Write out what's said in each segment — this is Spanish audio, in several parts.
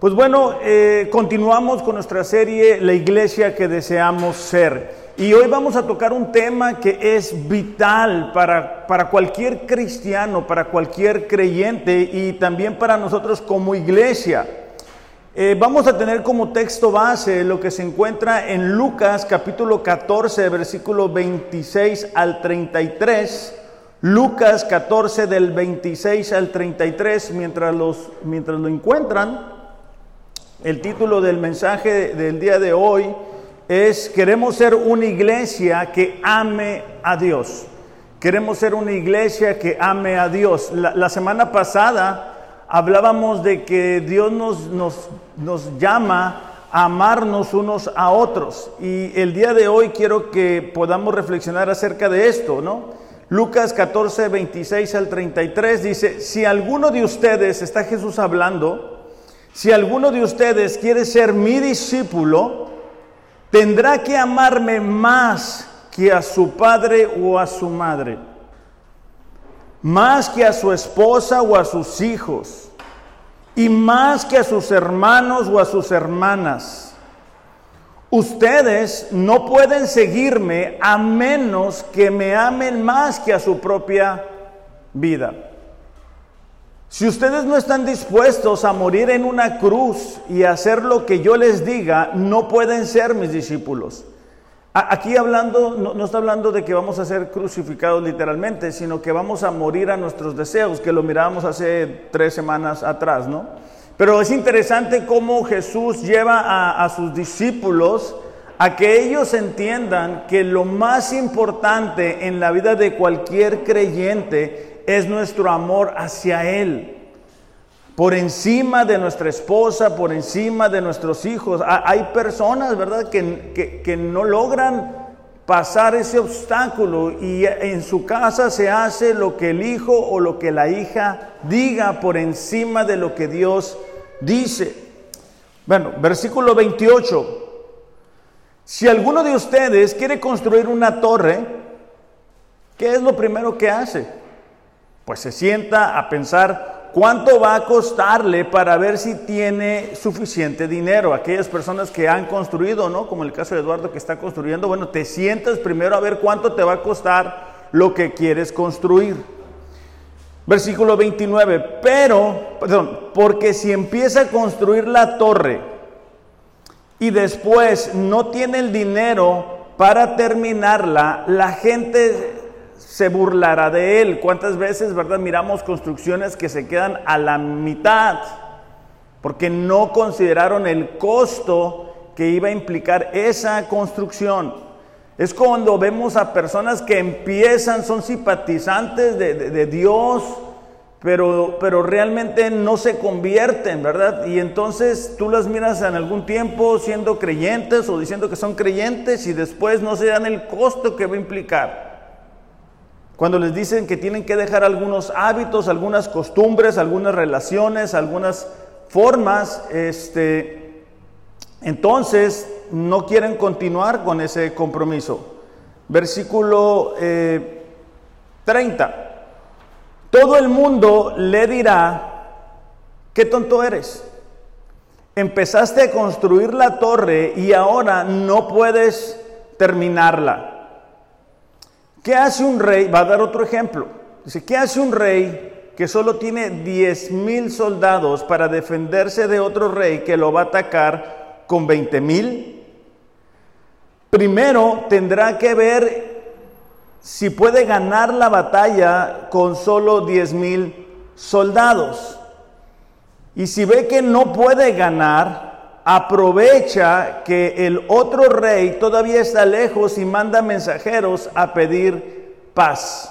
Pues bueno, eh, continuamos con nuestra serie La iglesia que deseamos ser. Y hoy vamos a tocar un tema que es vital para, para cualquier cristiano, para cualquier creyente y también para nosotros como iglesia. Eh, vamos a tener como texto base lo que se encuentra en Lucas capítulo 14, versículo 26 al 33. Lucas 14 del 26 al 33, mientras, los, mientras lo encuentran. El título del mensaje del día de hoy es Queremos ser una iglesia que ame a Dios. Queremos ser una iglesia que ame a Dios. La, semana pasada hablábamos de que Dios nos, nos, nos llama a amarnos unos a otros. Y el día de hoy quiero que podamos reflexionar acerca de esto, ¿no? Lucas 14, 26 al 33 dice, si alguno de ustedes, está Jesús hablando, si alguno de ustedes quiere ser mi discípulo, tendrá que amarme más que a su padre o a su madre, más que a su esposa o a sus hijos, y más que a sus hermanos o a sus hermanas. Ustedes no pueden seguirme a menos que me amen más que a su propia vida. Si ustedes no están dispuestos a morir en una cruz y hacer lo que yo les diga, no pueden ser mis discípulos. Aquí hablando, no, está hablando de que vamos a ser crucificados literalmente, sino que vamos a morir a nuestros deseos, que lo mirábamos hace tres semanas atrás, ¿no? Pero es interesante cómo Jesús lleva a, a sus discípulos a que ellos entiendan que lo más importante en la vida de cualquier creyente es nuestro amor hacia Él. Por encima de nuestra esposa, por encima de nuestros hijos. Hay personas, ¿verdad?, que, que no logran pasar ese obstáculo y en su casa se hace lo que el hijo o lo que la hija diga por encima de lo que Dios dice. Bueno, versículo 28. Si alguno de ustedes quiere construir una torre, ¿qué es lo primero que hace? Pues se sienta a pensar cuánto va a costarle para ver si tiene suficiente dinero. Aquellas personas que han construido, ¿no? Como el caso de Eduardo que está construyendo, bueno, te sientas primero a ver cuánto te va a costar lo que quieres construir. Versículo 29, pero, perdón, porque si empieza a construir la torre y después no tiene el dinero para terminarla, la gente se burlará de él. ¿Cuántas veces, verdad, miramos construcciones que se quedan a la mitad porque no consideraron el costo que iba a implicar esa construcción? Es cuando vemos a personas que empiezan, son simpatizantes de, Dios, pero, pero realmente no se convierten, ¿verdad? Y entonces tú las miras en algún tiempo siendo creyentes o diciendo que son creyentes y después no se dan el costo que va a implicar. Cuando les dicen que tienen que dejar algunos hábitos, algunas costumbres, algunas relaciones, algunas formas, este, entonces no quieren continuar con ese compromiso. Versículo 30. Eh, Todo el mundo le dirá, qué tonto eres. Empezaste a construir la torre y ahora no puedes terminarla. ¿Qué hace un rey? Va a dar otro ejemplo. Dice, ¿qué hace un rey que solo tiene 10 mil soldados para defenderse de otro rey que lo va a atacar con 20 mil? Primero tendrá que ver si puede ganar la batalla con solo 10 mil soldados. Y si ve que no puede ganar, aprovecha que el otro rey todavía está lejos y manda mensajeros a pedir paz.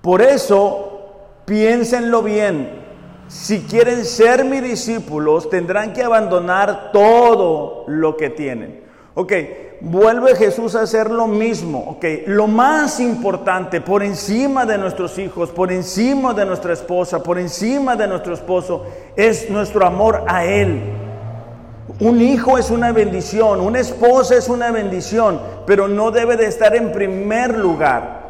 Por eso, piénsenlo bien. Si quieren ser mis discípulos, tendrán que abandonar todo lo que tienen. Ok, vuelve Jesús a hacer lo mismo. Ok, lo más importante, por encima de nuestros hijos, por encima de nuestra esposa, por encima de nuestro esposo, es nuestro amor a Él. Un hijo es una bendición, una esposa es una bendición, pero no debe de estar en primer lugar.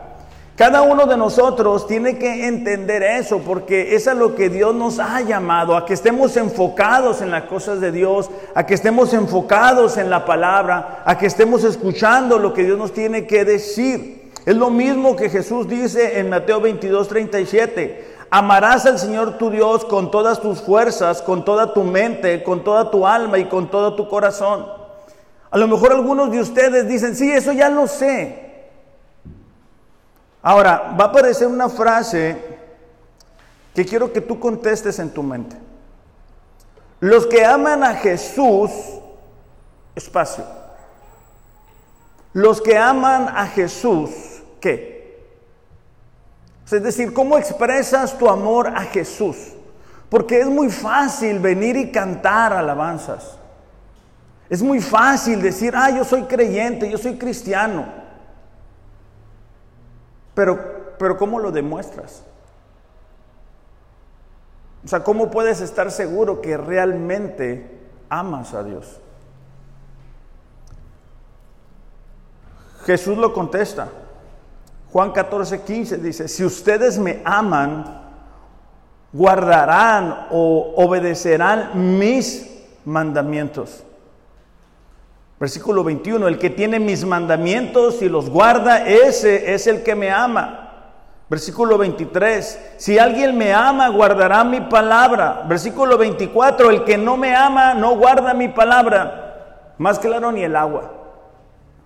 Cada uno de nosotros tiene que entender eso porque es a lo que Dios nos ha llamado, a que estemos enfocados en las cosas de Dios, a que estemos enfocados en la palabra, a que estemos escuchando lo que Dios nos tiene que decir. Es lo mismo que Jesús dice en Mateo 22, 37. Amarás al Señor tu Dios con todas tus fuerzas, con toda tu mente, con toda tu alma y con todo tu corazón. A lo mejor algunos de ustedes dicen, sí, eso ya lo sé. Ahora, va a aparecer una frase que quiero que tú contestes en tu mente. Los que aman a Jesús, espacio. Los que aman a Jesús, ¿qué? Es decir, ¿cómo expresas tu amor a Jesús? Porque es muy fácil venir y cantar alabanzas. Es muy fácil decir, ah, yo soy creyente, yo soy cristiano. Pero, pero ¿cómo lo demuestras? O sea, ¿cómo puedes estar seguro que realmente amas a Dios? Jesús lo contesta. Juan 14, 15 dice, si ustedes me aman, guardarán o obedecerán mis mandamientos. Versículo 21, el que tiene mis mandamientos y los guarda, ese es el que me ama. Versículo 23, si alguien me ama, guardará mi palabra. Versículo 24, el que no me ama, no guarda mi palabra. Más claro ni el agua.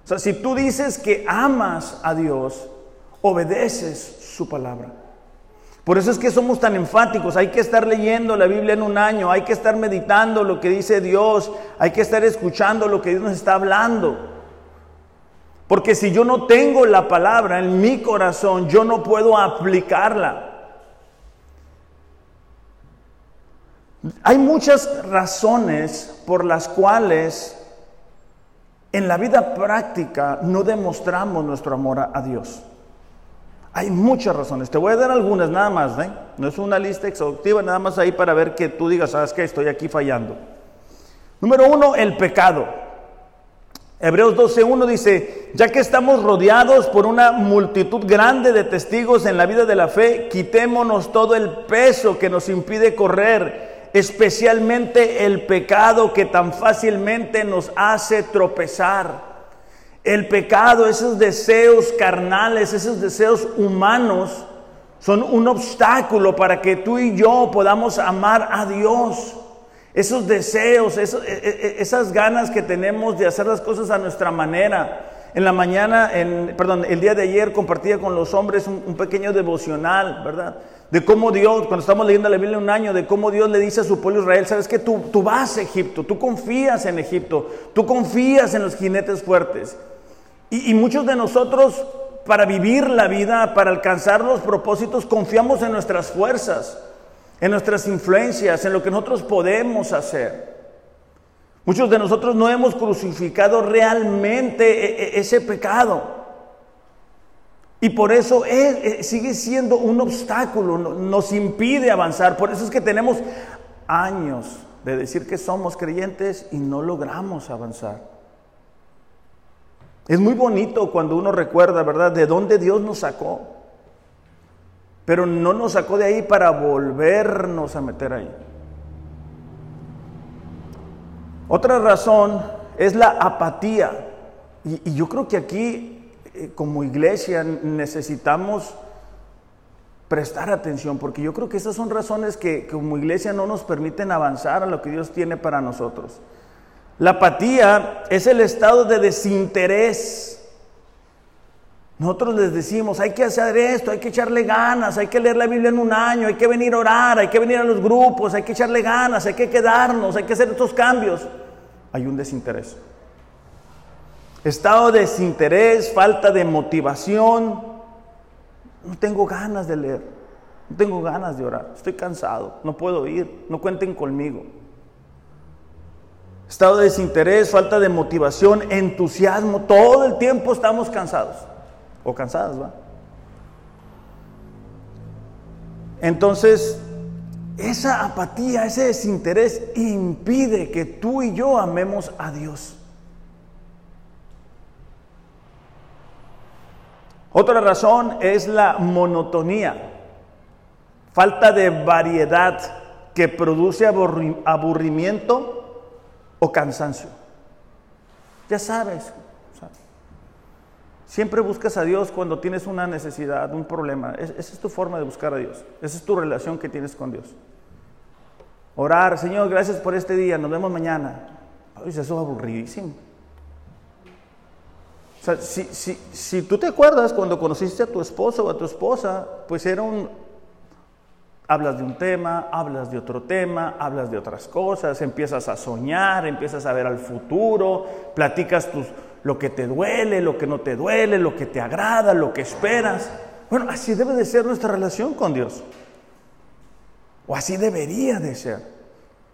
O sea, si tú dices que amas a Dios, obedeces su palabra. Por eso es que somos tan enfáticos. Hay que estar leyendo la Biblia en un año, hay que estar meditando lo que dice Dios, hay que estar escuchando lo que Dios nos está hablando. Porque si yo no tengo la palabra en mi corazón, yo no puedo aplicarla. Hay muchas razones por las cuales en la vida práctica no demostramos nuestro amor a Dios. Hay muchas razones. Te voy a dar algunas nada más. ¿eh? No es una lista exhaustiva, nada más ahí para ver que tú digas, sabes que estoy aquí fallando. Número uno, el pecado. Hebreos 12.1 dice, ya que estamos rodeados por una multitud grande de testigos en la vida de la fe, quitémonos todo el peso que nos impide correr, especialmente el pecado que tan fácilmente nos hace tropezar. El pecado, esos deseos carnales, esos deseos humanos, son un obstáculo para que tú y yo podamos amar a Dios. Esos deseos, e, e, e, esas ganas que tenemos de hacer las cosas a nuestra manera. En la mañana, perdón, el día de ayer compartía con los hombres un, pequeño devocional, ¿verdad? De cómo Dios, cuando estamos leyendo la Biblia un año, de cómo Dios le dice a su pueblo Israel, sabes que tú vas a Egipto, tú confías en Egipto, tú confías en los jinetes fuertes. Y, muchos de nosotros, para vivir la vida, para alcanzar los propósitos, confiamos en nuestras fuerzas, en nuestras influencias, en lo que nosotros podemos hacer. Muchos de nosotros no hemos crucificado realmente e, e, ese pecado. Y por eso e, sigue siendo un obstáculo, nos impide avanzar. Por eso es que tenemos años de decir que somos creyentes y no logramos avanzar. Es muy bonito cuando uno recuerda, ¿verdad?, de dónde Dios nos sacó. Pero no nos sacó de ahí para volvernos a meter ahí. Otra razón es la apatía. Y, yo creo que aquí, eh, como iglesia, necesitamos prestar atención, porque yo creo que esas son razones que como iglesia no nos permiten avanzar a lo que Dios tiene para nosotros. La apatía es el estado de desinterés. Nosotros les decimos, hay que hacer esto, hay que echarle ganas, hay que leer la Biblia en un año, hay que venir a orar, hay que venir a los grupos, hay que echarle ganas, hay que quedarnos, hay que hacer estos cambios. Hay un desinterés. Estado de desinterés, falta de motivación. No tengo ganas de leer, no tengo ganas de orar, estoy cansado, no puedo ir, no cuenten conmigo. Estado de desinterés, falta de motivación, entusiasmo, todo el tiempo estamos cansados o cansadas, ¿va? Entonces, esa apatía, ese desinterés impide que tú y yo amemos a Dios. Otra razón es la monotonía, falta de variedad que produce aburrimiento o cansancio. Ya sabes, siempre buscas a Dios cuando tienes una necesidad, un problema. esa es tu forma de buscar a Dios, esa es tu relación que tienes con Dios. Orar, Señor, gracias por este día, nos vemos mañana. eso es aburridísimo. O sea, si, si, si tú te acuerdas cuando conociste a tu esposo o a tu esposa, pues era un, Hablas de un tema, hablas de otro tema, hablas de otras cosas, empiezas a soñar, empiezas a ver al futuro, platicas tus, lo que te duele, lo que no te duele, lo que te agrada, lo que esperas. Bueno, así debe de ser nuestra relación con Dios. O así debería de ser.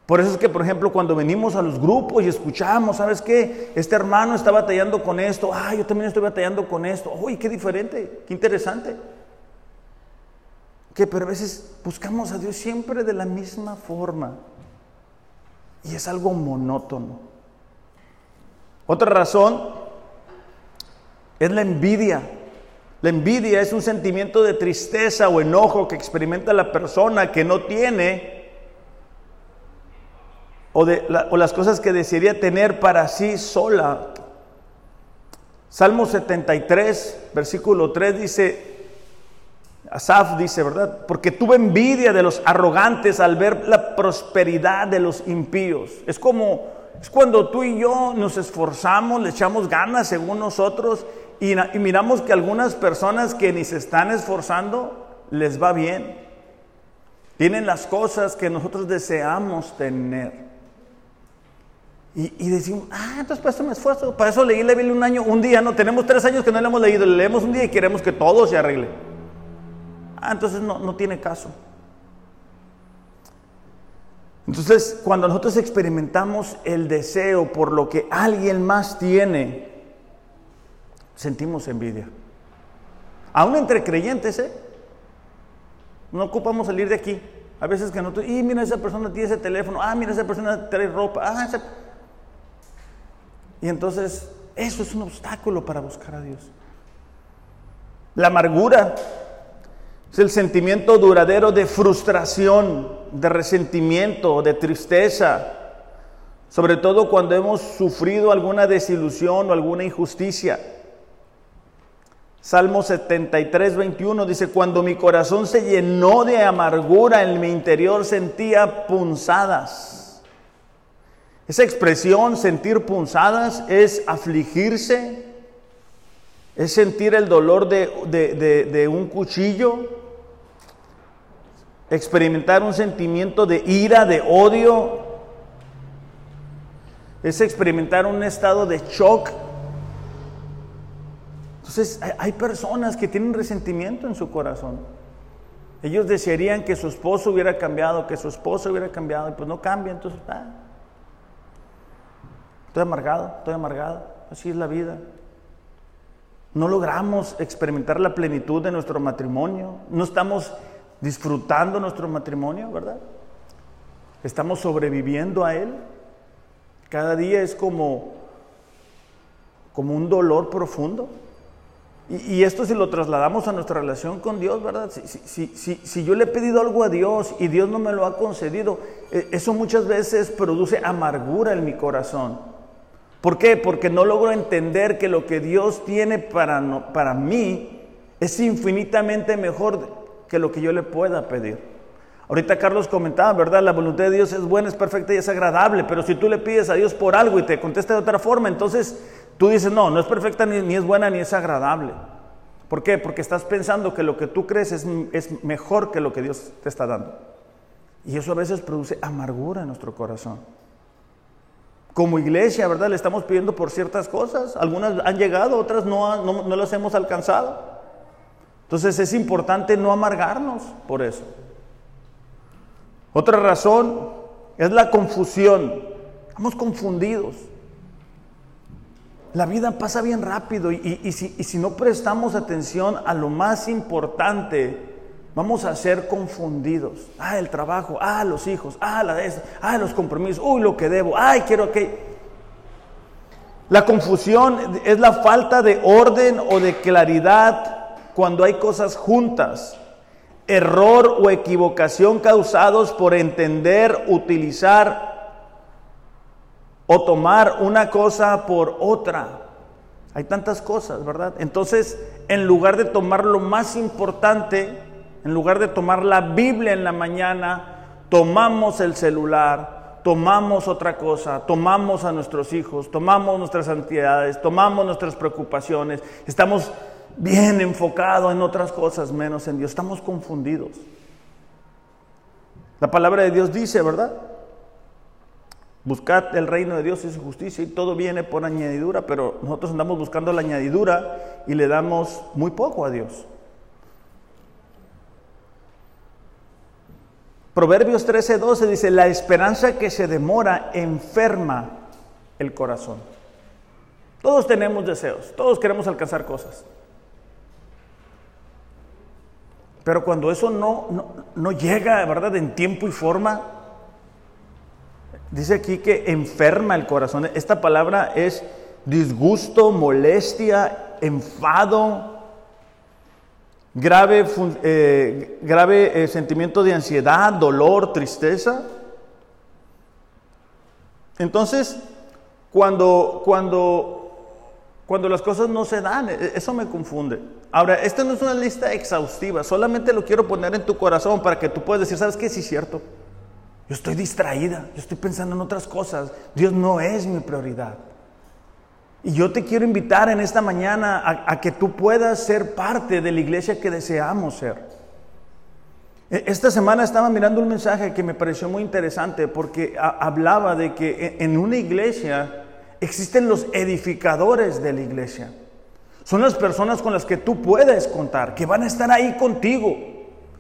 Por eso es que, por ejemplo, cuando venimos a los grupos y escuchamos, ¿sabes qué? Este hermano está batallando con esto, ah, yo también estoy batallando con esto, uy, qué diferente, qué interesante. Que pero a veces buscamos a Dios siempre de la misma forma y es algo monótono. Otra razón es la envidia. La envidia es un sentimiento de tristeza o enojo que experimenta la persona que no tiene o, de, o las cosas que desearía tener para sí sola. Salmo 73, versículo 3 dice, Asaf dice, ¿verdad? Porque tuve envidia de los arrogantes al ver la prosperidad de los impíos. Es como, es cuando tú y yo nos esforzamos, le echamos ganas según nosotros y, miramos que algunas personas que ni se están esforzando les va bien. Tienen las cosas que nosotros deseamos tener. Y, decimos, ah, entonces para eso me esfuerzo, para eso leí la Biblia un año, un día, no, tenemos tres años que no le hemos leído, le leemos un día y queremos que todo se arregle. Ah, entonces no, no tiene caso. Entonces, cuando nosotros experimentamos el deseo por lo que alguien más tiene, sentimos envidia. Aún entre creyentes, ¿eh? No ocupamos salir de aquí. A veces que nosotros, y mira, esa persona tiene ese teléfono, ah, mira, esa persona trae ropa, ah, Y entonces, eso es un obstáculo para buscar a Dios. La amargura es el sentimiento duradero de frustración, de resentimiento, de tristeza, sobre todo cuando hemos sufrido alguna desilusión o alguna injusticia. Salmo 73, 21 dice, cuando mi corazón se llenó de amargura, en mi interior sentía punzadas. Esa expresión, sentir punzadas, es afligirse, es sentir el dolor de, un cuchillo, experimentar un sentimiento de ira, de odio, es experimentar un estado de shock entonces hay personas que tienen resentimiento en su corazón. Ellos desearían que su esposo hubiera cambiado, que su esposo hubiera cambiado, y pues no cambia, entonces, ah, estoy amargado, estoy amargado, así es la vida. No logramos experimentar la plenitud de nuestro matrimonio, no estamos disfrutando nuestro matrimonio, ¿verdad? Estamos sobreviviendo a él. Cada día es como, como un dolor profundo. Y, esto si lo trasladamos a nuestra relación con Dios, ¿verdad? Si, si, yo le he pedido algo a Dios y Dios no me lo ha concedido, e, eso muchas veces produce amargura en mi corazón. ¿Por qué? Porque no logro entender que lo que Dios tiene para, para mí es infinitamente mejor que lo que yo le pueda pedir. Ahorita Carlos comentaba, ¿verdad? La voluntad de Dios es buena, es perfecta y es agradable, pero si tú le pides a Dios por algo y te contesta de otra forma, entonces Tú dices, no, no es perfecta, ni, es buena, ni es agradable. ¿Por qué? Porque estás pensando que lo que tú crees es, es mejor que lo que Dios te está dando. Y eso a veces produce amargura en nuestro corazón. Como iglesia, ¿verdad? Le estamos pidiendo por ciertas cosas. Algunas han llegado, otras no, no, no las hemos alcanzado. Entonces es importante no amargarnos por eso. Otra razón es la confusión. Estamos confundidos. La vida pasa bien rápido y, si, no prestamos atención a lo más importante, vamos a ser confundidos. Ah, el trabajo, ah, los hijos, ah, la de ah, los compromisos, uy, lo que debo, ay, quiero que... La confusión es la falta de orden o de claridad cuando hay cosas juntas. Error o equivocación causados por entender, utilizar o tomar una cosa por otra. Hay tantas cosas, ¿verdad? Entonces, en lugar de tomar lo más importante, en lugar de tomar la Biblia en la mañana, tomamos el celular, tomamos otra cosa, tomamos a nuestros hijos, tomamos nuestras ansiedades, tomamos nuestras preocupaciones, estamos bien enfocados en otras cosas menos en Dios, estamos confundidos. La palabra de Dios dice, ¿verdad? Buscad el reino de Dios y su justicia y todo viene por añadidura, pero nosotros andamos buscando la añadidura y le damos muy poco a Dios. Proverbios 13:12 dice, la esperanza que se demora enferma el corazón. Todos tenemos deseos, todos queremos alcanzar cosas. Pero cuando eso no, no, no llega, ¿verdad?, en tiempo y forma, Dice aquí que enferma el corazón. Esta palabra es disgusto, molestia, enfado, grave, eh, grave eh, sentimiento de ansiedad, dolor, tristeza. Entonces, cuando, cuando, cuando las cosas no se dan, e, eso me confunde. Ahora, esta no es una lista exhaustiva, solamente lo quiero poner en tu corazón para que tú puedas decir, ¿sabes qué? Sí, es cierto. Yo estoy distraída, yo estoy pensando en otras cosas. Dios no es mi prioridad. Y yo te quiero invitar en esta mañana a, que tú puedas ser parte de la iglesia que deseamos ser. E, esta semana estaba mirando un mensaje que me pareció muy interesante porque hablaba de que e, en una iglesia existen los edificadores de la iglesia. Son las personas con las que tú puedes contar, que van a estar ahí contigo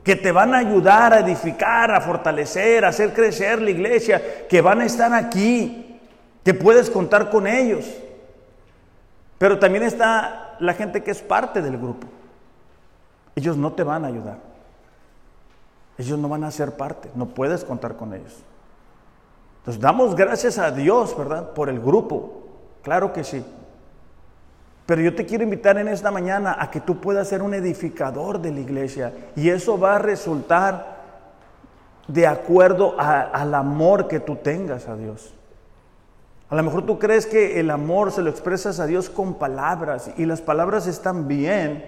que te van a ayudar a edificar, a fortalecer, a hacer crecer la iglesia, que van a estar aquí, que puedes contar con ellos. Pero también está la gente que es parte del grupo. Ellos no te van a ayudar. Ellos no van a ser parte, no puedes contar con ellos. Entonces damos gracias a Dios, ¿verdad? Por el grupo. Claro que sí. Pero yo te quiero invitar en esta mañana a que tú puedas ser un edificador de la iglesia y eso va a resultar de acuerdo al amor que tú tengas a Dios. A lo mejor tú crees que el amor se lo expresas a Dios con palabras y las palabras están bien,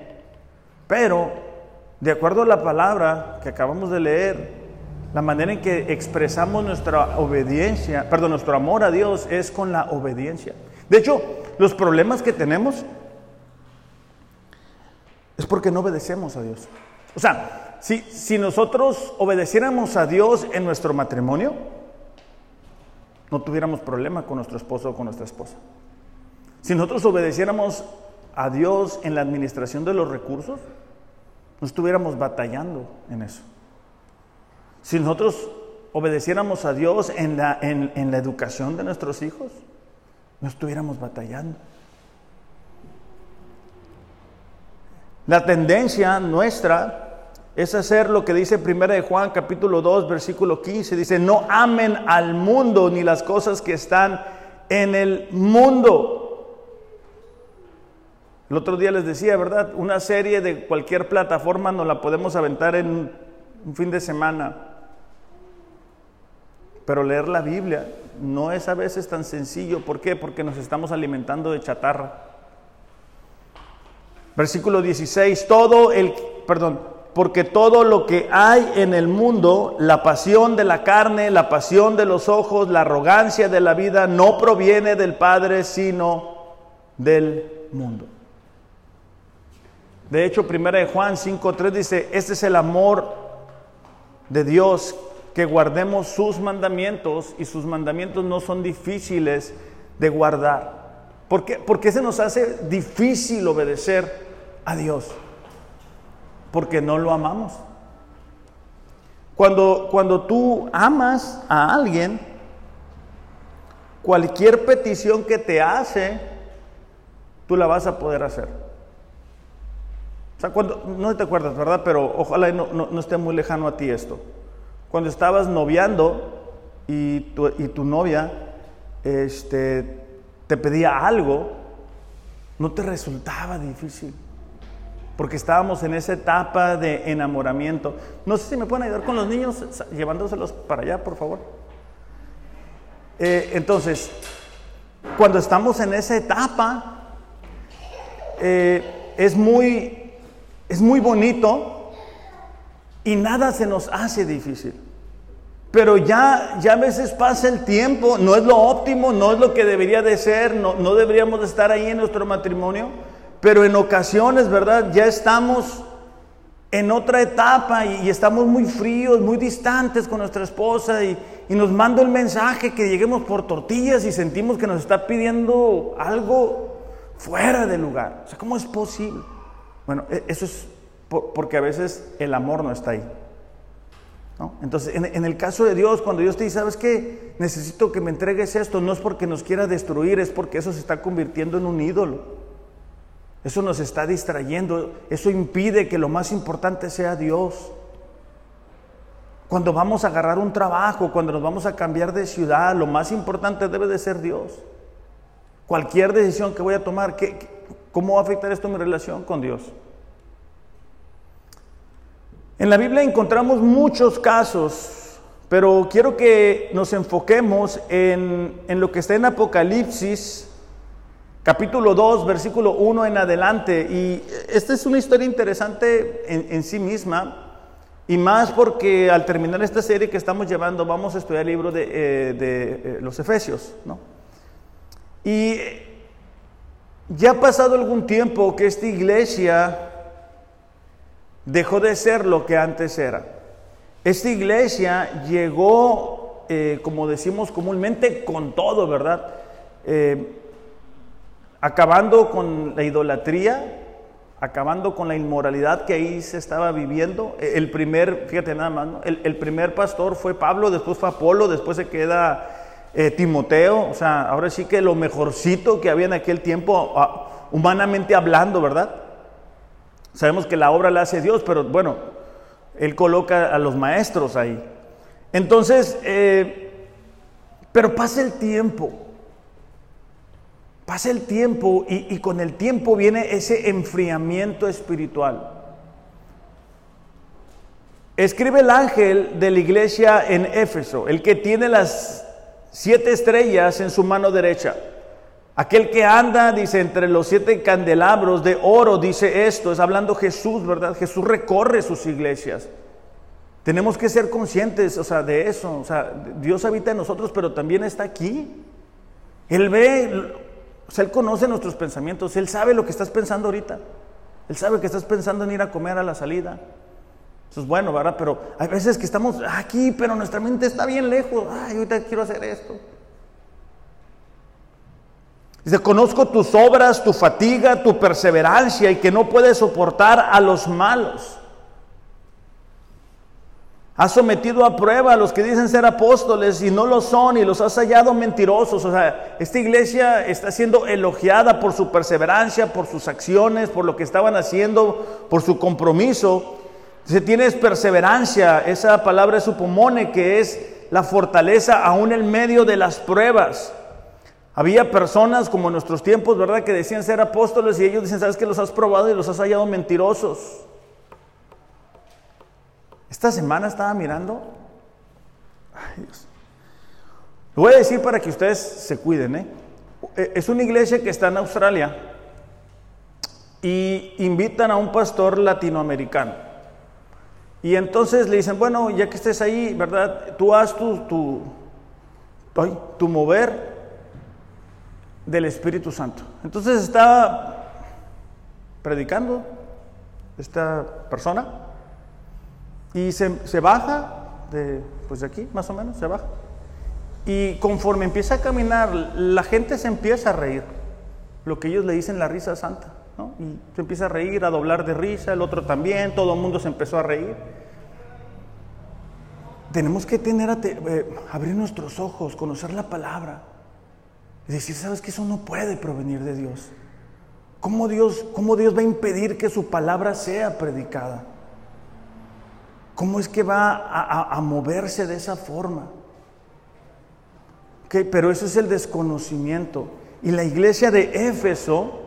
pero de acuerdo a la palabra que acabamos de leer, la manera en que expresamos nuestra obediencia, perdón, nuestro amor a Dios es con la obediencia. De hecho, los problemas que tenemos es porque no obedecemos a Dios. O sea, si, si nosotros obedeciéramos a Dios en nuestro matrimonio, no tuviéramos problema con nuestro esposo o con nuestra esposa. Si nosotros obedeciéramos a Dios en la administración de los recursos, no estuviéramos batallando en eso. Si nosotros obedeciéramos a Dios en la, en la educación de nuestros hijos, no estuviéramos batallando. La tendencia nuestra es hacer lo que dice 1 de Juan capítulo 2 versículo 15. Dice, no amen al mundo ni las cosas que están en el mundo. El otro día les decía, ¿verdad? Una serie de cualquier plataforma no la podemos aventar en un fin de semana. Pero leer la Biblia no es a veces tan sencillo. ¿Por qué? Porque nos estamos alimentando de chatarra. Versículo 16, todo el, perdón, porque todo lo que hay en el mundo, la pasión de la carne, la pasión de los ojos, la arrogancia de la vida, no proviene del Padre, sino del mundo. De hecho, 1 de Juan 5.3 dice, este es el amor de Dios que guardemos sus mandamientos y sus mandamientos no son difíciles de guardar. ¿Por qué? Porque se nos hace difícil obedecer a Dios. Porque no lo amamos. Cuando, cuando tú amas a alguien, cualquier petición que te hace, tú la vas a poder hacer. Cuando, no te acuerdas, ¿verdad? Pero ojalá no, no esté muy lejano a ti esto. Cuando estabas noviando y tu, y tu novia este, te pedía algo, no te resultaba difícil. porque estábamos en esa etapa de enamoramiento. No sé si me pueden ayudar con los niños, llevándoselos para allá, por favor. Eh, entonces, cuando estamos en esa etapa, eh, es, muy, es muy bonito y nada se nos hace difícil. Pero ya, ya a veces pasa el tiempo, no es lo óptimo, no es lo que debería de ser, no, no deberíamos de estar ahí en nuestro matrimonio, pero en ocasiones, ¿verdad? Ya estamos en otra etapa y, estamos muy fríos, muy distantes con nuestra esposa y, y nos manda el mensaje que lleguemos por tortillas y sentimos que nos está pidiendo algo fuera de lugar. O sea, ¿cómo es posible? Bueno, e, eso es porque a veces el amor no está ahí. Entonces, en, el caso de Dios, cuando Dios te dice, ¿sabes qué? Necesito que me entregues esto, no es porque nos quiera destruir, es porque eso se está convirtiendo en un ídolo. Eso nos está distrayendo, eso impide que lo más importante sea Dios. Cuando vamos a agarrar un trabajo, cuando nos vamos a cambiar de ciudad, lo más importante debe de ser Dios. Cualquier decisión que voy a tomar, ¿cómo va a afectar esto mi relación con Dios? En la Biblia encontramos muchos casos, pero quiero que nos enfoquemos en, lo que está en Apocalipsis, capítulo 2, versículo 1 en adelante. Y esta es una historia interesante en, sí misma, y más porque al terminar esta serie que estamos llevando, vamos a estudiar el libro de, eh, eh, los Efesios. ¿no? Y ya ha pasado algún tiempo que esta iglesia dejó de ser lo que antes era. Esta iglesia llegó, eh, como decimos comúnmente, con todo, ¿verdad? Eh, acabando con la idolatría, acabando con la inmoralidad que ahí se estaba viviendo. E, el primer, fíjate nada más, el, primer pastor fue Pablo, después fue Apolo, después se queda eh, Timoteo, o sea, ahora sí que lo mejorcito que había en aquel tiempo, humanamente hablando, ¿verdad? Sabemos que la obra la hace Dios, pero bueno, Él coloca a los maestros ahí. Entonces, eh, pero pasa el tiempo, pasa el tiempo y, y con el tiempo viene ese enfriamiento espiritual. Escribe el ángel de la iglesia en Éfeso, el que tiene las siete estrellas en su mano derecha. Aquel que anda, dice, entre los siete candelabros de oro, dice esto, es hablando Jesús, ¿verdad? Jesús recorre sus iglesias. Tenemos que ser conscientes, o sea, de eso. O sea, Dios habita en nosotros, pero también está aquí. Él ve, o sea, Él conoce nuestros pensamientos, Él sabe lo que estás pensando ahorita. Él sabe que estás pensando en ir a comer a la salida. Eso es bueno, ¿verdad? Pero hay veces que estamos aquí, pero nuestra mente está bien lejos. Ay, ahorita quiero hacer esto. Dice, conozco tus obras, tu fatiga, tu perseverancia y que no puedes soportar a los malos. Has sometido a prueba a los que dicen ser apóstoles y no lo son y los has hallado mentirosos. O sea, esta iglesia está siendo elogiada por su perseverancia, por sus acciones, por lo que estaban haciendo, por su compromiso. Dice, tienes perseverancia. Esa palabra supone que es la fortaleza aún en medio de las pruebas. Había personas como en nuestros tiempos, ¿verdad?, que decían ser apóstoles y ellos dicen, ¿sabes que los has probado y los has hallado mentirosos? Esta semana estaba mirando. Ay, Dios. Lo voy a decir para que ustedes se cuiden, ¿eh? E, es una iglesia que está en Australia y invitan a un pastor latinoamericano. Y entonces le dicen, bueno, ya que estés ahí, ¿verdad? Tú haz tu, tu, tu mover del Espíritu Santo. Entonces está predicando esta persona y se, baja de, pues de aquí, más o menos, se baja. Y conforme empieza a caminar, la gente se empieza a reír, lo que ellos le dicen la risa santa, ¿no? Y se empieza a reír, a doblar de risa, el otro también, todo el mundo se empezó a reír. Tenemos que tener, eh, abrir nuestros ojos, conocer la palabra. Y decir, ¿sabes que eso no puede provenir de Dios? ¿Cómo Dios, cómo Dios va a impedir que su palabra sea predicada? ¿Cómo es que va a, moverse de esa forma? pero eso es el desconocimiento. Y la iglesia de Éfeso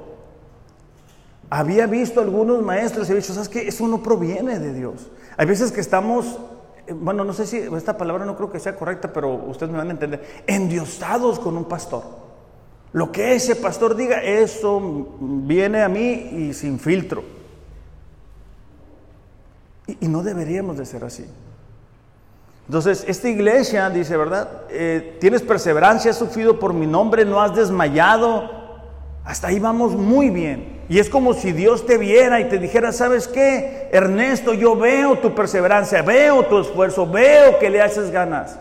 había visto algunos maestros y había dicho, ¿sabes qué? Eso no proviene de Dios. Hay veces que estamos, eh, bueno, no sé si esta palabra no creo que sea correcta, pero ustedes me van a entender, endiosados con un pastor. Lo que ese pastor diga, eso viene a mí y sin filtro. Y, no deberíamos de ser así. Entonces, esta iglesia dice, ¿verdad? Eh, tienes perseverancia, has sufrido por mi nombre, no has desmayado. Hasta ahí vamos muy bien. Y es como si Dios te viera y te dijera, ¿sabes qué? Ernesto, yo veo tu perseverancia, veo tu esfuerzo, veo que le haces ganas.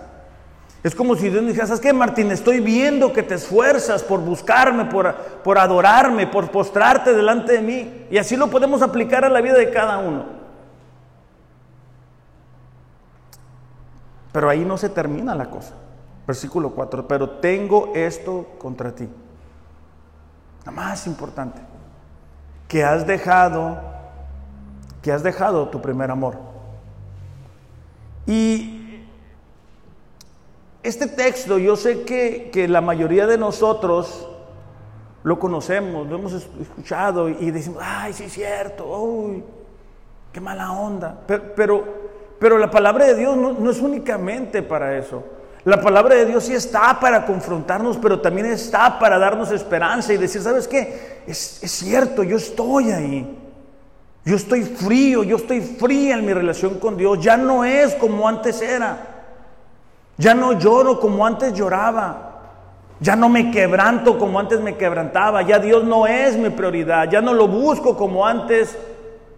Es como si Dios dijera, ¿sabes qué, Martín? Estoy viendo que te esfuerzas por buscarme, por, por adorarme, por postrarte delante de mí. Y así lo podemos aplicar a la vida de cada uno. Pero ahí no se termina la cosa. Versículo 4, pero tengo esto contra ti. La más importante, que has dejado, que has dejado tu primer amor. Y este texto yo sé que, que la mayoría de nosotros lo conocemos, lo hemos escuchado y decimos, ay, sí es cierto, uy, qué mala onda. Pero, pero la palabra de Dios no, es únicamente para eso. La palabra de Dios sí está para confrontarnos, pero también está para darnos esperanza y decir, ¿sabes qué? Es, es, cierto, yo estoy ahí. Yo estoy frío, yo estoy fría en mi relación con Dios. Ya no es como antes era. Ya no lloro como antes lloraba. Ya no me quebranto como antes me quebrantaba. Ya Dios no es mi prioridad. Ya no lo busco como antes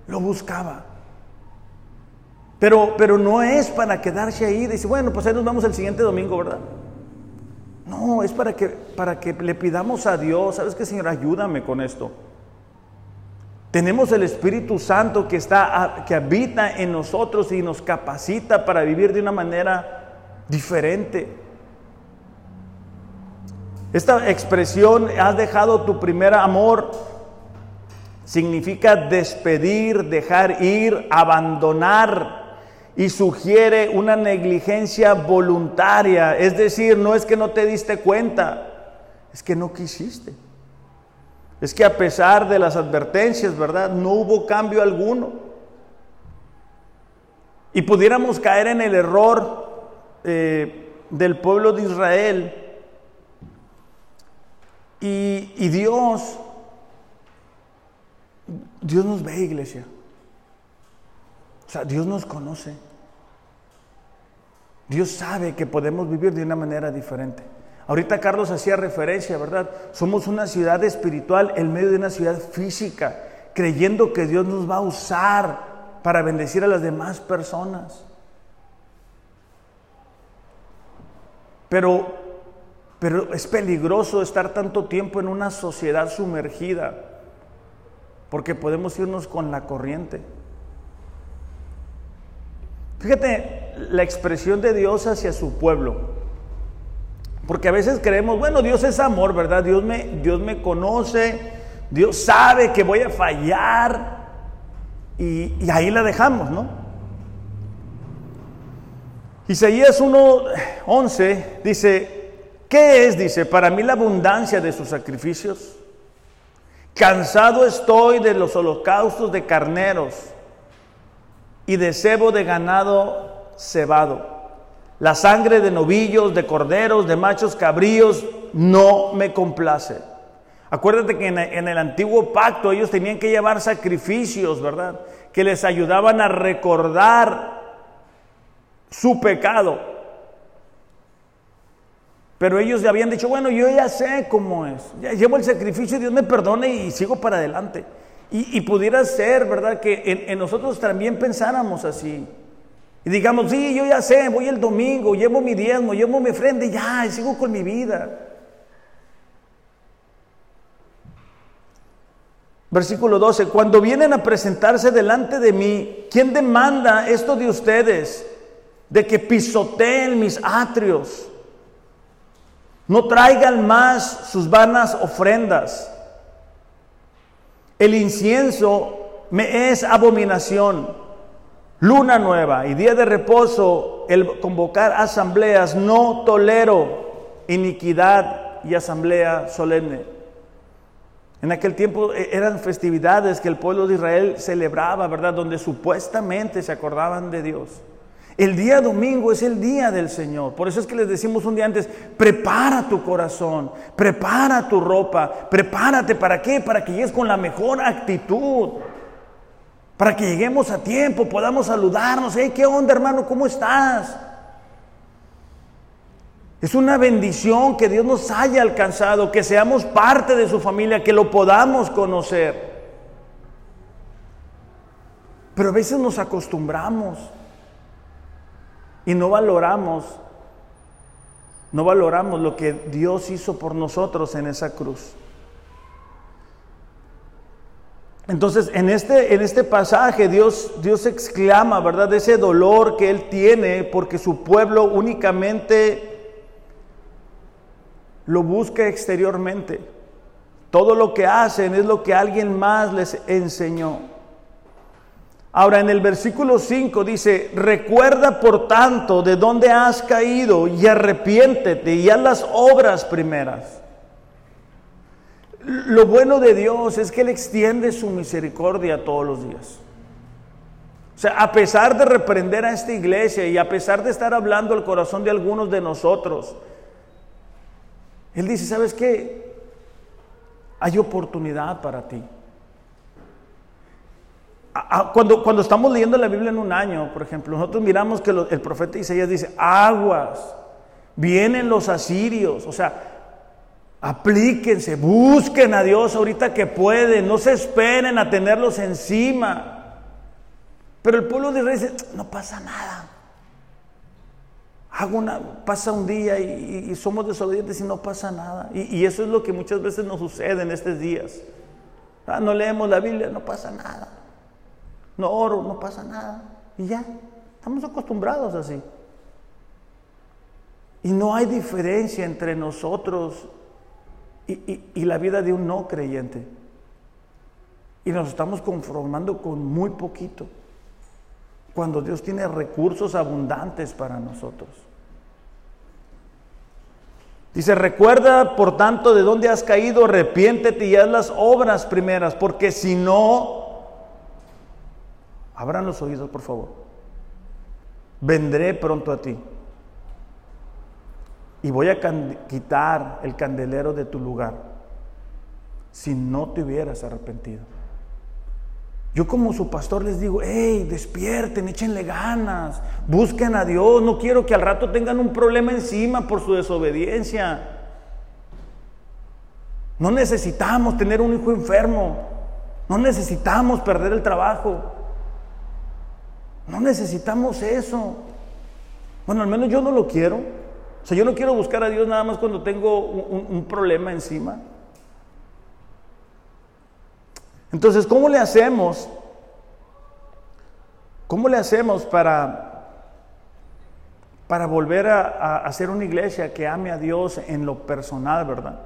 lo buscaba. Pero, pero no es para quedarse ahí decir, bueno, pues ahí nos vamos el siguiente domingo, ¿verdad? No, es para que, para que le pidamos a Dios, ¿sabes qué, Señor? Ayúdame con esto. Tenemos el Espíritu Santo que, está, que habita en nosotros y nos capacita para vivir de una manera diferente. Esta expresión, has dejado tu primer amor, significa despedir, dejar ir, abandonar y sugiere una negligencia voluntaria, es decir, no es que no te diste cuenta, es que no quisiste. Es que a pesar de las advertencias, ¿verdad? No hubo cambio alguno. Y pudiéramos caer en el error eh, del pueblo de Israel. Y, y Dios, Dios nos ve, iglesia. O sea, Dios nos conoce. Dios sabe que podemos vivir de una manera diferente. Ahorita Carlos hacía referencia, ¿verdad? Somos una ciudad espiritual en medio de una ciudad física, creyendo que Dios nos va a usar para bendecir a las demás personas. Pero, pero es peligroso estar tanto tiempo en una sociedad sumergida, porque podemos irnos con la corriente. Fíjate la expresión de Dios hacia su pueblo. Porque a veces creemos, bueno, Dios es amor, ¿verdad? Dios me, Dios me conoce, Dios sabe que voy a fallar y, y ahí la dejamos, ¿no? Isaías 1.11 dice, ¿qué es? Dice, para mí la abundancia de sus sacrificios. Cansado estoy de los holocaustos de carneros y de cebo de ganado cebado. La sangre de novillos, de corderos, de machos cabríos, no me complace. Acuérdate que en, el antiguo pacto ellos tenían que llevar sacrificios, ¿verdad? Que les ayudaban a recordar su pecado. Pero ellos le habían dicho, bueno, yo ya sé cómo es. Llevo el sacrificio, Dios me perdone y sigo para adelante. Y, pudiera ser, ¿verdad?, que en, nosotros también pensáramos así. Y digamos, sí, yo ya sé, voy el domingo, llevo mi diezmo, llevo mi ofrenda y ya, y sigo con mi vida. Versículo 12, cuando vienen a presentarse delante de mí, ¿quién demanda esto de ustedes? De que pisoteen mis atrios. No traigan más sus vanas ofrendas. El incienso me es abominación. Luna nueva y día de reposo, el convocar asambleas, no tolero iniquidad y asamblea solemne. En aquel tiempo eh, eran festividades que el pueblo de Israel celebraba, ¿verdad? Donde supuestamente se acordaban de Dios. El día domingo es el día del Señor. Por eso es que les decimos un día antes, prepara tu corazón, prepara tu ropa, prepárate. ¿Para qué? Para que llegues con la mejor actitud. Para que lleguemos a tiempo, podamos saludarnos. Hey, ¿qué onda hermano? ¿Cómo estás? Es una bendición que Dios nos haya alcanzado, que seamos parte de su familia, que lo podamos conocer. Pero a veces nos acostumbramos y no valoramos, no valoramos lo que Dios hizo por nosotros en esa cruz. Entonces, en este, en este pasaje Dios, Dios exclama, ¿verdad?, de ese dolor que Él tiene porque su pueblo únicamente lo busca exteriormente. Todo lo que hacen es lo que alguien más les enseñó. Ahora en el versículo 5 dice, recuerda por tanto de dónde has caído y arrepiéntete y haz las obras primeras. Lo bueno de Dios es que Él extiende su misericordia todos los días. O sea, a pesar de reprender a esta iglesia y a pesar de estar hablando al corazón de algunos de nosotros, Él dice, ¿sabes qué? Hay oportunidad para ti. Cuando, estamos leyendo la Biblia en un año, por ejemplo, nosotros miramos que el profeta Isaías dice, aguas, vienen los asirios, o sea, Aplíquense, busquen a Dios ahorita que pueden, no se esperen a tenerlos encima. Pero el pueblo de Israel dice, no pasa nada. Hago una, pasa un día y, somos desobedientes y no pasa nada. Y, eso es lo que muchas veces nos sucede en estos días. Ah, no leemos la Biblia, no pasa nada. No oro, no pasa nada. Y ya, estamos acostumbrados así. Y no hay diferencia entre nosotros y, la vida de un no creyente. Y nos estamos conformando con muy poquito, cuando Dios tiene recursos abundantes para nosotros. Dice, recuerda por tanto de dónde has caído, arrepiéntete y haz las obras primeras, porque si no, abran los oídos por favor, vendré pronto a ti y voy a quitar el candelero de tu lugar si no te hubieras arrepentido. Yo como su pastor les digo, hey, despierten, échenle ganas, busquen a Dios, no quiero que al rato tengan un problema encima por su desobediencia. No necesitamos tener un hijo enfermo, no necesitamos perder el trabajo, no necesitamos eso. Bueno, al menos yo no lo quiero. O sea, yo no quiero buscar a Dios nada más cuando tengo un, problema encima. Entonces, ¿cómo le hacemos? ¿Cómo le hacemos para, para volver a, hacer una iglesia que ame a Dios en lo personal, verdad?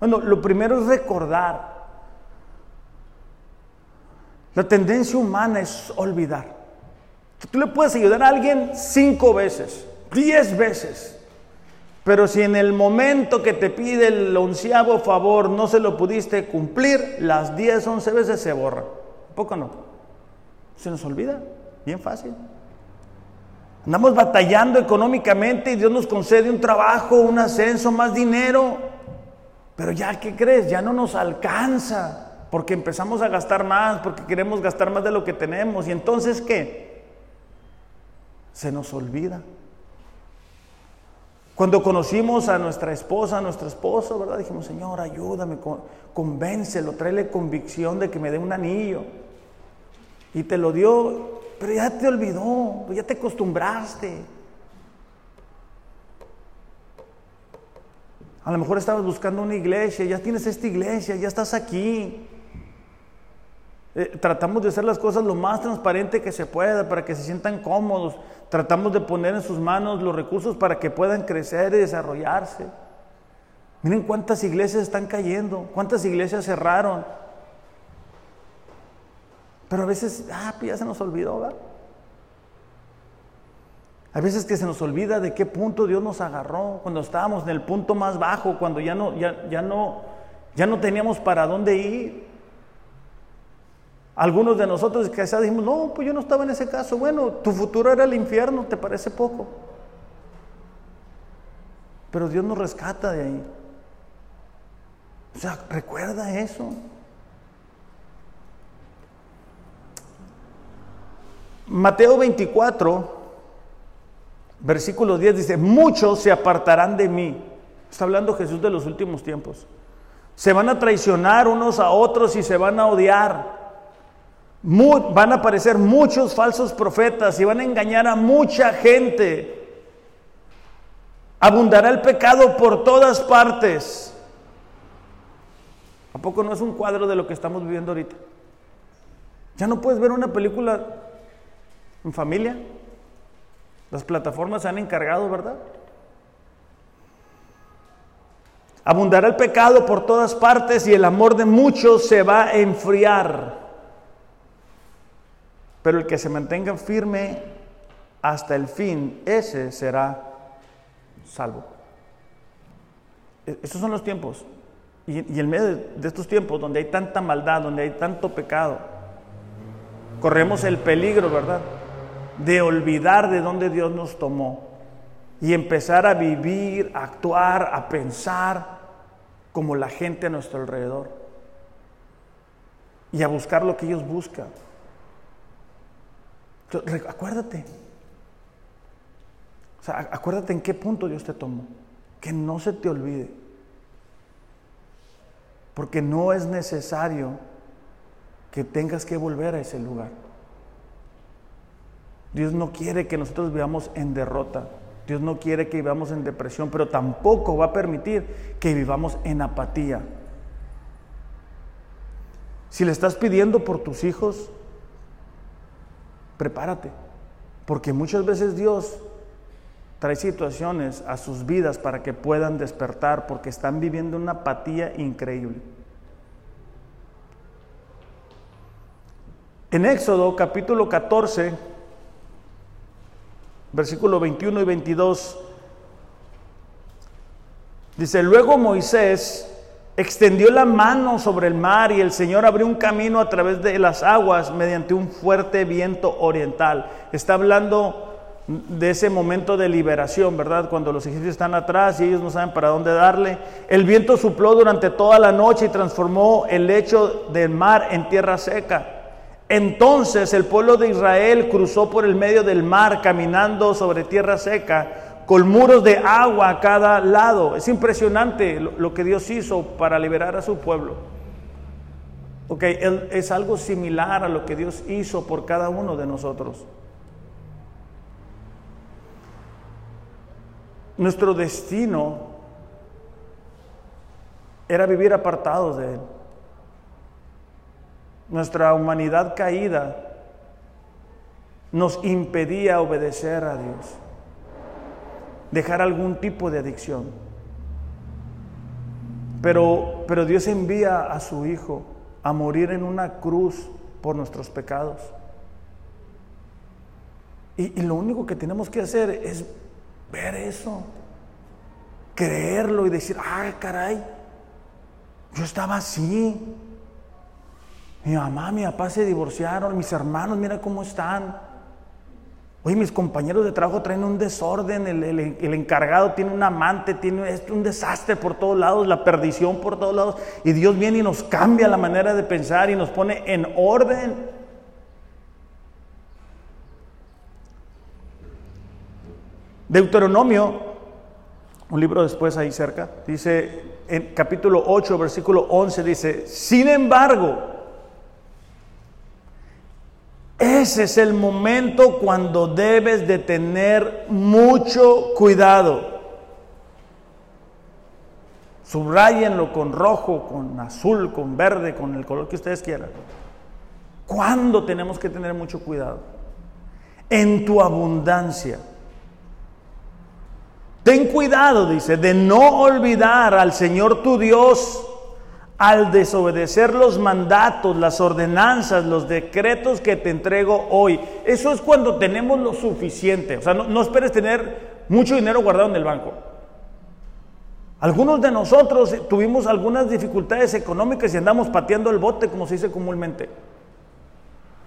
Bueno, lo primero es recordar. La tendencia humana es olvidar. Tú le puedes ayudar a alguien cinco veces, diez veces, pero si en el momento que te pide el onceavo favor no se lo pudiste cumplir, las diez, once veces se borra. ¿Poco no? Se nos olvida, bien fácil. Andamos batallando económicamente y Dios nos concede un trabajo, un ascenso, más dinero. Pero ya, ¿qué crees? Ya no nos alcanza. Porque empezamos a gastar más, porque queremos gastar más de lo que tenemos. ¿Y entonces qué? Se nos olvida. Cuando conocimos a nuestra esposa, a nuestro esposo, ¿verdad? Dijimos, Señor, ayúdame, convéncelo, tráele convicción de que me dé un anillo. Y te lo dio, pero ya te olvidó, ya te acostumbraste. A lo mejor estabas buscando una iglesia, ya tienes esta iglesia, ya estás aquí. Eh, tratamos de hacer las cosas lo más transparente que se pueda para que se sientan cómodos. Tratamos de poner en sus manos los recursos para que puedan crecer y desarrollarse. Miren cuántas iglesias están cayendo, cuántas iglesias cerraron. Pero a veces, ah, pues ya se nos olvidó, ¿verdad? A veces que se nos olvida de qué punto Dios nos agarró, cuando estábamos en el punto más bajo, cuando ya no, ya, ya no, Ya no teníamos para dónde ir. Algunos de nosotros quizás dijimos, no, pues yo no estaba en ese caso. Bueno, tu futuro era el infierno, ¿te parece poco? Pero Dios nos rescata de ahí. O sea, recuerda eso. Mateo 24, versículo 10 dice, muchos se apartarán de mí. Está hablando Jesús de los últimos tiempos. Se van a traicionar unos a otros y se van a odiar. Van a aparecer muchos falsos profetas y van a engañar a mucha gente. Abundará el pecado por todas partes. ¿A poco no es un cuadro de lo que estamos viviendo ahorita? Ya no puedes ver una película en familia. Las plataformas se han encargado, ¿verdad? Abundará el pecado por todas partes y el amor de muchos se va a enfriar. Pero el que se mantenga firme hasta el fin, ese será salvo. E-, Esos son los tiempos. Y, en medio de estos tiempos donde hay tanta maldad, donde hay tanto pecado, corremos el peligro, ¿verdad? de olvidar de dónde Dios nos tomó y empezar a vivir, a actuar, a pensar como la gente a nuestro alrededor y a buscar lo que ellos buscan. Acuérdate, o sea, acuérdate en qué punto Dios te tomó, que no se te olvide, porque no es necesario que tengas que volver a ese lugar. Dios no quiere que nosotros vivamos en derrota. Dios no quiere que vivamos en depresión, pero tampoco va a permitir que vivamos en apatía. Si le estás pidiendo por tus hijos, prepárate, porque muchas veces Dios trae situaciones a sus vidas para que puedan despertar, porque están viviendo una apatía increíble. En Éxodo capítulo 14, versículo 21 y 22. Dice, luego Moisés extendió la mano sobre el mar y el Señor abrió un camino a través de las aguas mediante un fuerte viento oriental. Está hablando de ese momento de liberación, ¿verdad? Cuando los egipcios están atrás y ellos no saben para dónde darle. El viento sopló durante toda la noche y transformó el lecho del mar en tierra seca. Entonces el pueblo de Israel cruzó por el medio del mar caminando sobre tierra seca con muros de agua a cada lado. Es impresionante lo, que Dios hizo para liberar a su pueblo. Ok, es algo similar a lo que Dios hizo por cada uno de nosotros. Nuestro destino era vivir apartados de Él nuestra humanidad caída nos impedía obedecer a Dios, dejar algún tipo de adicción. Pero, pero Dios envía a su Hijo a morir en una cruz por nuestros pecados. Y, y lo único que tenemos que hacer es ver eso, creerlo y decir, ay caray, yo estaba así, mi mamá, mi papá se divorciaron, mis hermanos, mira cómo están. Oye, mis compañeros de trabajo traen un desorden, el, encargado tiene un amante, tiene un desastre por todos lados, la perdición por todos lados. Y Dios viene y nos cambia la manera de pensar y nos pone en orden. Deuteronomio, un libro después ahí cerca, dice en capítulo 8, versículo 11, dice, sin embargo, ese es el momento cuando debes de tener mucho cuidado. Subrayenlo con rojo, con azul, con verde, con el color que ustedes quieran. ¿Cuándo tenemos que tener mucho cuidado? En tu abundancia. Ten cuidado, dice, de no olvidar al Señor tu Dios al desobedecer los mandatos, las ordenanzas, los decretos que te entrego hoy. Eso es cuando tenemos lo suficiente. O sea, no, esperes tener mucho dinero guardado en el banco. Algunos de nosotros tuvimos algunas dificultades económicas y andamos pateando el bote, como se dice comúnmente.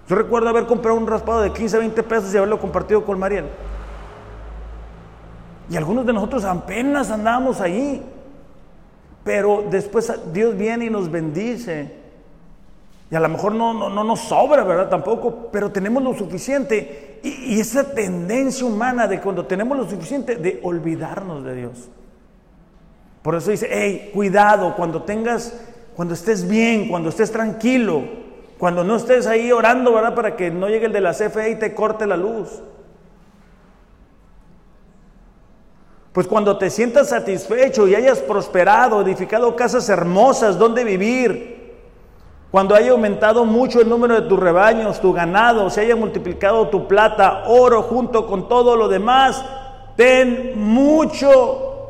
Yo recuerdo haber comprado un raspado de 15, 20 pesos y haberlo compartido con Mariel. Y algunos de nosotros apenas andábamos ahí. Pero después Dios viene y nos bendice. Y a lo mejor no, no, nos sobra, ¿verdad? Tampoco, pero tenemos lo suficiente. Y, y, esa tendencia humana de cuando tenemos lo suficiente de olvidarnos de Dios. Por eso dice, hey, cuidado, cuando tengas, cuando estés bien, cuando estés tranquilo, cuando no estés ahí orando, ¿verdad? Para que no llegue el de la CFE y te corte la luz. Pues cuando te sientas satisfecho y hayas prosperado, edificado casas hermosas donde vivir, cuando haya aumentado mucho el número de tus rebaños, tu ganado, se haya multiplicado tu plata, oro junto con todo lo demás, ten mucho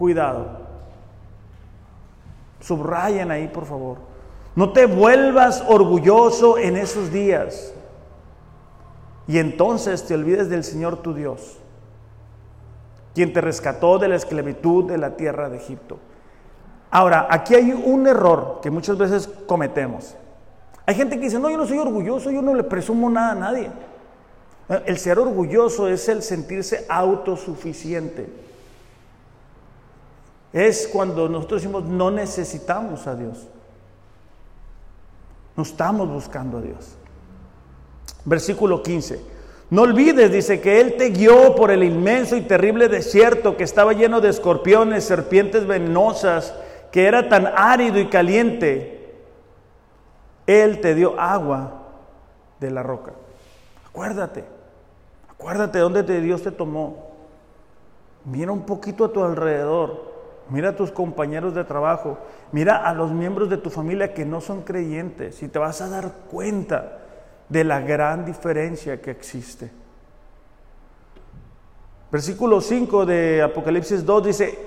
cuidado. Subrayen ahí, por favor. No te vuelvas orgulloso en esos días. Y entonces te olvides del Señor tu Dios quien te rescató de la esclavitud de la tierra de Egipto. Ahora, aquí hay un error que muchas veces cometemos. Hay gente que dice, no, yo no soy orgulloso, yo no le presumo nada a nadie. El ser orgulloso es el sentirse autosuficiente. Es cuando nosotros decimos, no necesitamos a Dios. No estamos buscando a Dios. Versículo 15. No olvides, dice, que Él te guió por el inmenso y terrible desierto que estaba lleno de escorpiones, serpientes venenosas, que era tan árido y caliente. Él te dio agua de la roca. Acuérdate, acuérdate dónde Dios te tomó. Mira un poquito a tu alrededor. Mira a tus compañeros de trabajo. Mira a los miembros de tu familia que no son creyentes y te vas a dar cuenta de la gran diferencia que existe. Versículo 5 de Apocalipsis 2 dice,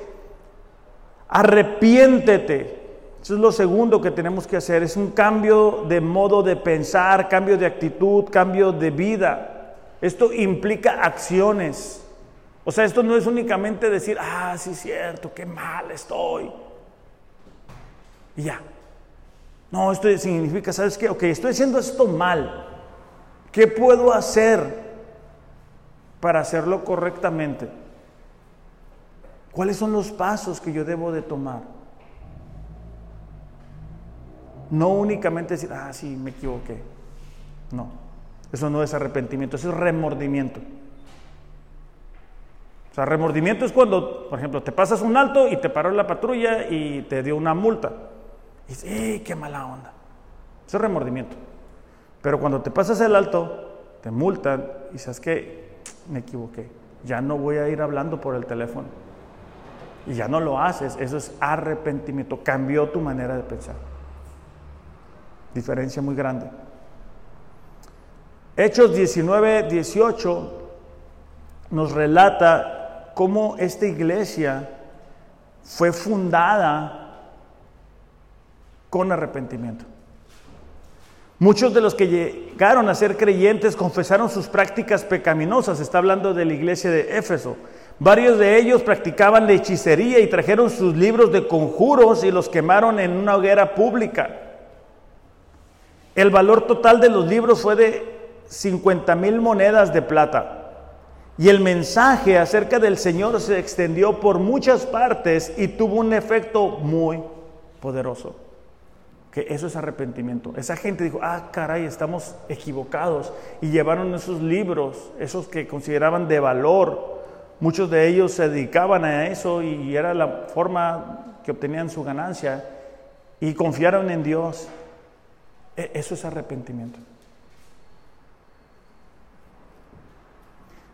arrepiéntete. Eso es lo segundo que tenemos que hacer. Es un cambio de modo de pensar, cambio de actitud, cambio de vida. Esto implica acciones. O sea, esto no es únicamente decir, ah, sí es cierto, qué mal estoy. Y ya. No, esto significa, ¿sabes qué? Ok, estoy haciendo esto mal. ¿Qué puedo hacer para hacerlo correctamente? ¿Cuáles son los pasos que yo debo de tomar? No únicamente decir, ah, sí, me equivoqué. No, eso no es arrepentimiento, eso es remordimiento. O sea, remordimiento es cuando, por ejemplo, te pasas un alto y te paró la patrulla y te dio una multa. Y dices, ¡eh, qué mala onda! Eso es remordimiento. Pero cuando te pasas el alto, te multan y sabes que me equivoqué. Ya no voy a ir hablando por el teléfono. Y ya no lo haces. Eso es arrepentimiento. Cambió tu manera de pensar. Diferencia muy grande. Hechos 19, 18 nos relata cómo esta iglesia fue fundada con arrepentimiento. Muchos de los que llegaron a ser creyentes confesaron sus prácticas pecaminosas. Está hablando de la iglesia de Éfeso. Varios de ellos practicaban la hechicería y trajeron sus libros de conjuros y los quemaron en una hoguera pública. El valor total de los libros fue de 50 mil monedas de plata. Y el mensaje acerca del Señor se extendió por muchas partes y tuvo un efecto muy poderoso eso es arrepentimiento. Esa gente dijo, ah, caray, estamos equivocados. Y llevaron esos libros, esos que consideraban de valor. Muchos de ellos se dedicaban a eso y era la forma que obtenían su ganancia. Y confiaron en Dios. E, eso es arrepentimiento.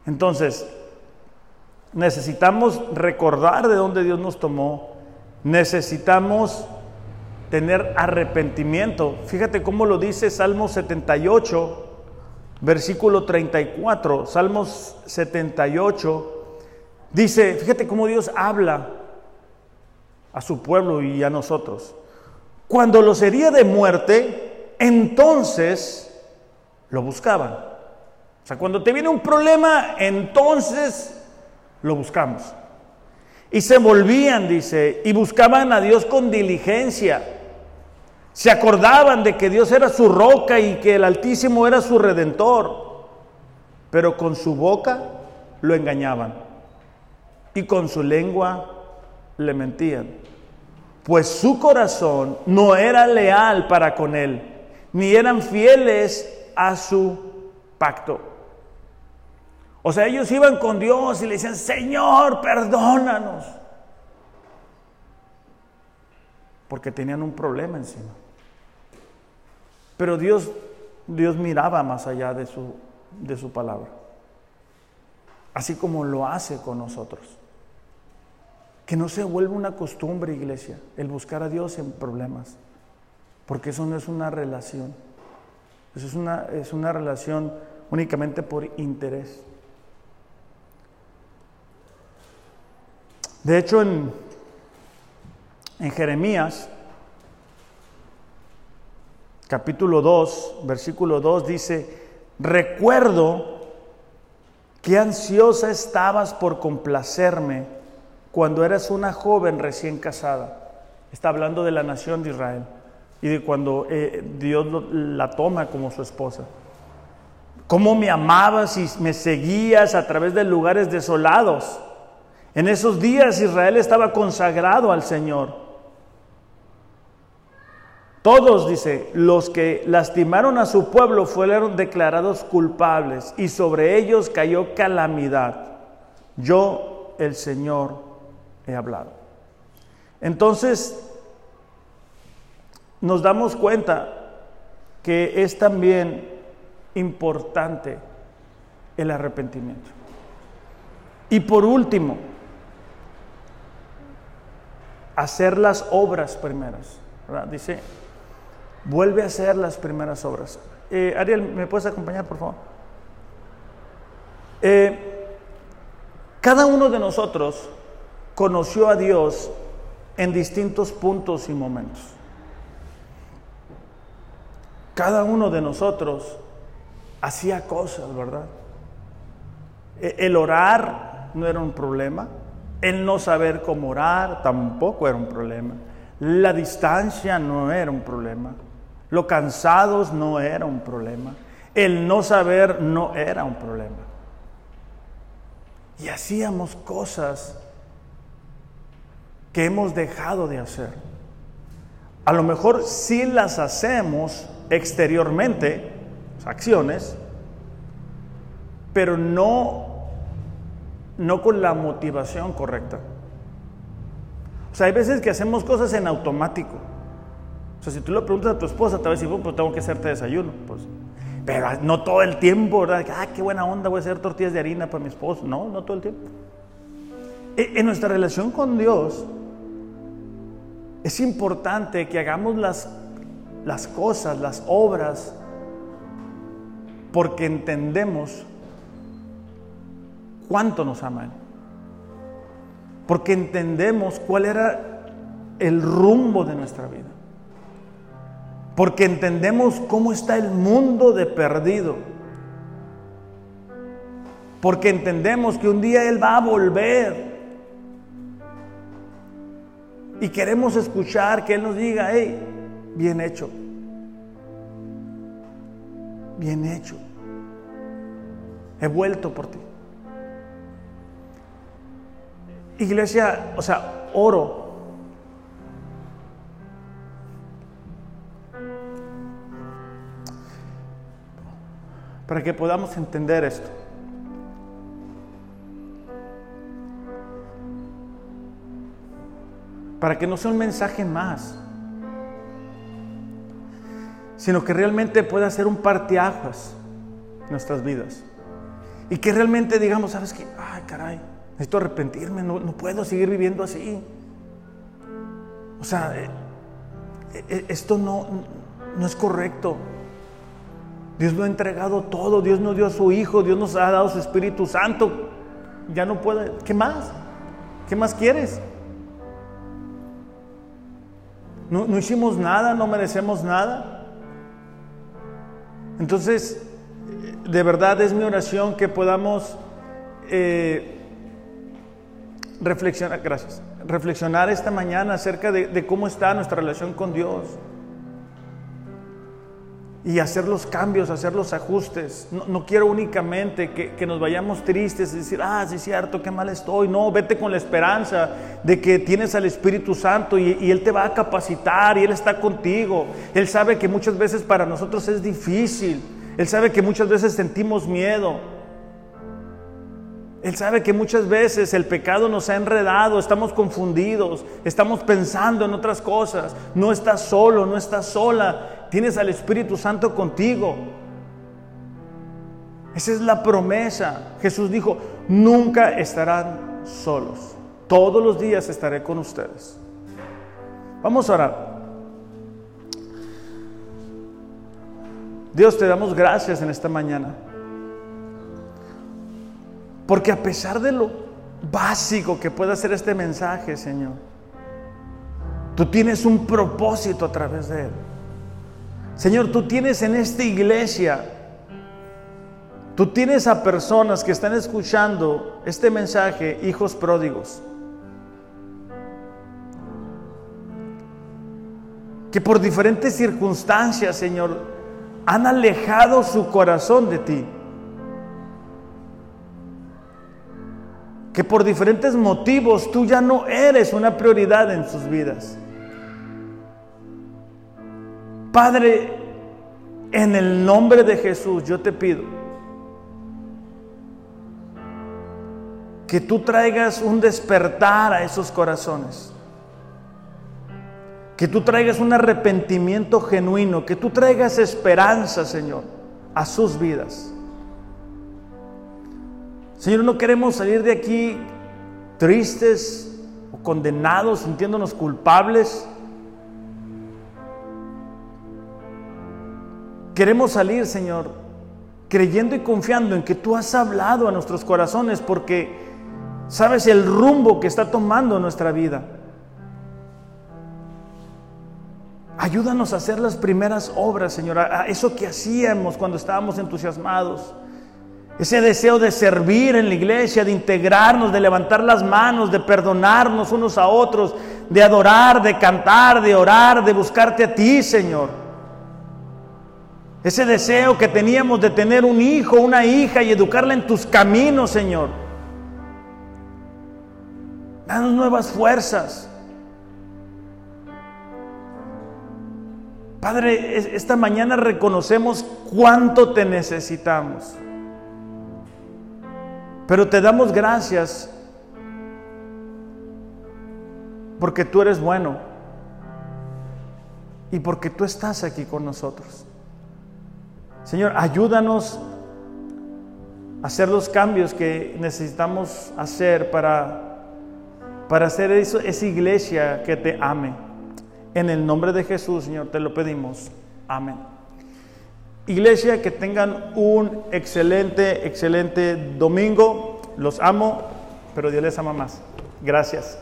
Entonces, necesitamos recordar de dónde Dios nos tomó. Necesitamos tener arrepentimiento. Fíjate cómo lo dice Salmo 78, versículo 34. Salmos 78 dice, fíjate cómo Dios habla a su pueblo y a nosotros. Cuando los hería de muerte, entonces lo buscaban. O sea, cuando te viene un problema, entonces lo buscamos. Y se volvían, dice, y buscaban a Dios con diligencia. Se acordaban de que Dios era su roca y que el Altísimo era su redentor. Pero con su boca lo engañaban y con su lengua le mentían. Pues su corazón no era leal para con él, ni eran fieles a su pacto. O sea, ellos iban con Dios y le decían, Señor, perdónanos. Porque tenían un problema encima. Pero Dios, Dios miraba más allá de su, de su palabra. Así como lo hace con nosotros. Que no se vuelva una costumbre, iglesia, el buscar a Dios en problemas. Porque eso no es una relación. Eso es una, es una relación únicamente por interés. De hecho, en, en Jeremías, capítulo 2, versículo 2 dice, recuerdo qué ansiosa estabas por complacerme cuando eras una joven recién casada. Está hablando de la nación de Israel y de cuando eh, Dios la toma como su esposa. Cómo me amabas y me seguías a través de lugares desolados en esos días Israel estaba consagrado al Señor. Todos, dice, los que lastimaron a su pueblo fueron declarados culpables y sobre ellos cayó calamidad. Yo, el Señor, he hablado. Entonces, nos damos cuenta que es también importante el arrepentimiento. Y por último, hacer las obras primeras. Dice, vuelve a hacer las primeras obras. Eh, Ariel, ¿me puedes acompañar, por favor? Eh, cada uno de nosotros conoció a Dios en distintos puntos y momentos. Cada uno de nosotros hacía cosas, ¿verdad? E, el orar no era un problema. El no saber cómo orar tampoco era un problema. La distancia no era un problema. Lo cansados no era un problema. El no saber no era un problema. Y hacíamos cosas que hemos dejado de hacer. A lo mejor sí las hacemos exteriormente, acciones, pero no no con la motivación correcta. O sea, hay veces que hacemos cosas en automático. O sea, si tú le preguntas a tu esposa, te va a decir, pues tengo que hacerte desayuno. Pues, pero no todo el tiempo, ¿verdad? Ah, qué buena onda, voy a hacer tortillas de harina para mi esposo. No, no todo el tiempo. E, en nuestra relación con Dios, es importante que hagamos las, las cosas, las obras, porque entendemos cuánto nos aman. Porque entendemos cuál era el rumbo de nuestra vida. Porque entendemos cómo está el mundo de perdido. Porque entendemos que un día Él va a volver. Y queremos escuchar que Él nos diga, hey, bien hecho. Bien hecho. He vuelto por ti. Iglesia, o sea, oro. Para que podamos entender esto. Para que no sea un mensaje más, sino que realmente pueda ser un parteaguas en nuestras vidas. Y que realmente digamos, ¿sabes qué? Ay, caray Necesito arrepentirme, no, puedo seguir viviendo así. O sea, eh, eh, esto no, no es correcto. Dios lo ha entregado todo, Dios nos dio a su Hijo, Dios nos ha dado su Espíritu Santo. Ya no puede, ¿qué más? ¿Qué más quieres? No, hicimos nada, no merecemos nada. Entonces, de verdad es mi oración que podamos eh, reflexionar, gracias, reflexionar esta mañana acerca de, cómo está nuestra relación con Dios y hacer los cambios, hacer los ajustes. No, quiero únicamente que, nos vayamos tristes y decir, ah, sí es cierto, qué mal estoy. No, vete con la esperanza de que tienes al Espíritu Santo y, y, Él te va a capacitar y Él está contigo. Él sabe que muchas veces para nosotros es difícil. Él sabe que muchas veces sentimos miedo. Él sabe que muchas veces el pecado nos ha enredado, estamos confundidos, estamos pensando en otras cosas. No estás solo, no estás sola. Tienes al Espíritu Santo contigo. Esa es la promesa. Jesús dijo, nunca estarán solos. Todos los días estaré con ustedes. Vamos a orar. Dios, te damos gracias en esta mañana. Porque a pesar de lo básico que pueda ser este mensaje, Señor, tú tienes un propósito a través de él. Señor, tú tienes en esta iglesia, tú tienes a personas que están escuchando este mensaje, hijos pródigos, que por diferentes circunstancias, Señor, han alejado su corazón de ti. Que por diferentes motivos tú ya no eres una prioridad en sus vidas. Padre, en el nombre de Jesús yo te pido que tú traigas un despertar a esos corazones. Que tú traigas un arrepentimiento genuino, que tú traigas esperanza, Señor, a sus vidas. Señor, no queremos salir de aquí tristes o condenados, sintiéndonos culpables. Queremos salir, Señor, creyendo y confiando en que tú has hablado a nuestros corazones porque sabes el rumbo que está tomando nuestra vida. Ayúdanos a hacer las primeras obras, Señor, a eso que hacíamos cuando estábamos entusiasmados. Ese deseo de servir en la iglesia, de integrarnos, de levantar las manos, de perdonarnos unos a otros, de adorar, de cantar, de orar, de buscarte a ti, Señor. Ese deseo que teníamos de tener un hijo, una hija y educarla en tus caminos, Señor. Danos nuevas fuerzas. Padre, esta mañana reconocemos cuánto te necesitamos. Pero te damos gracias porque tú eres bueno y porque tú estás aquí con nosotros. Señor, ayúdanos a hacer los cambios que necesitamos hacer para, para hacer esa iglesia que te ame. En el nombre de Jesús, Señor, te lo pedimos. Amén. Iglesia, que tengan un excelente, excelente domingo. Los amo, pero Dios les ama más. Gracias.